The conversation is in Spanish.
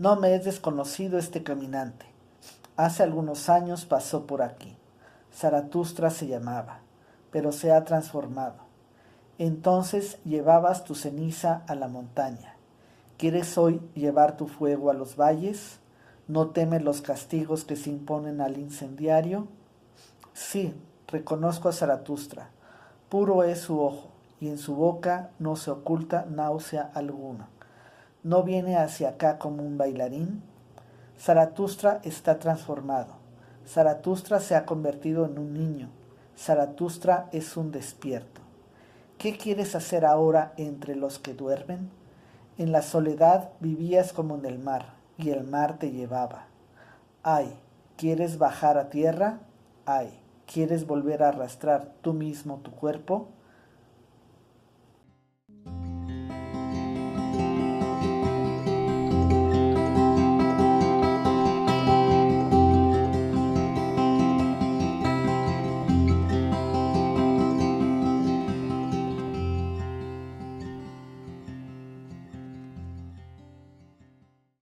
No me es desconocido este caminante. Hace algunos años pasó por aquí. Zaratustra se llamaba, pero se ha transformado. Entonces llevabas tu ceniza a la montaña. ¿Quieres hoy llevar tu fuego a los valles? ¿No temes los castigos que se imponen al incendiario? Sí, reconozco a Zaratustra. Puro es su ojo, y en su boca no se oculta náusea alguna. ¿No viene hacia acá como un bailarín? Zaratustra está transformado. Zaratustra se ha convertido en un niño. Zaratustra es un despierto. ¿Qué quieres hacer ahora entre los que duermen? En la soledad vivías como en el mar, y el mar te llevaba. Ay, ¿quieres bajar a tierra? Ay, ¿quieres volver a arrastrar tú mismo tu cuerpo?